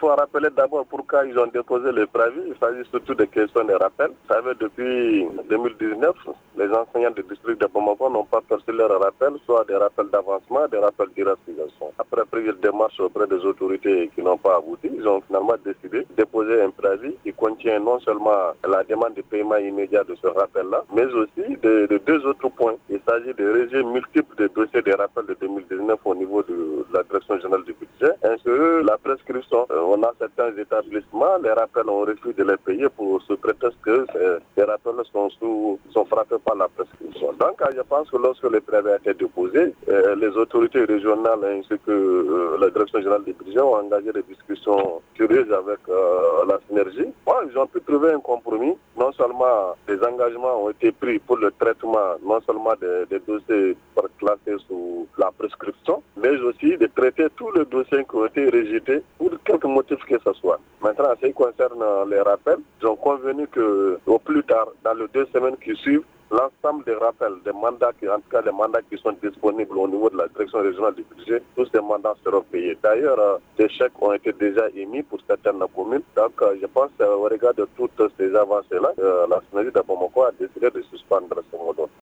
Il faut rappeler d'abord pourquoi ils ont déposé le préavis. Il s'agit surtout de questions de rappel. Vous savez, depuis 2019, les enseignants du district de Bamako n'ont pas perçu leur rappel, soit des rappels d'avancement, des rappels d'irresponsabilisation. Après plusieurs démarches auprès des autorités qui n'ont pas abouti, ils ont finalement décidé de déposer un préavis qui contient non seulement la demande de paiement immédiat de ce rappel-là, mais aussi de, de, deux autres points. Il s'agit de régimes multiples de dossiers de rappel de 2019 au niveau de la direction générale du budget, Euh, on a certains établissements, les rappels ont refusé de les payer pour ce prétexte que ces rappels sont, sous, sont frappés par la prescription. Donc, je pense que lorsque le préavis a été déposé, euh, les autorités régionales ainsi que euh, la direction générale du budget ont engagé des discussions curieuses avec la synergie. Bon, ils ont pu trouver un compromis. Non seulement les engagements ont été pris pour le traitement, non seulement des, des dossiers classés sous la prescription, mais aussi de traiter tous les dossiers qui ont été rejetés pour quelque motif que ce soit. Maintenant, en ce qui concerne les rappels, ont convenu que au plus tard, dans les deux semaines qui suivent, l'ensemble des rappels, des mandats, qui, en tout cas les mandats qui sont disponibles au niveau de la direction régionale du budget, tous ces mandats seront payés. D'ailleurs, des chèques ont été déjà émis pour certaines communes. Donc, je pense, au regard de toutes ces avancées-là, la synergie de Bamako a décidé de suspendre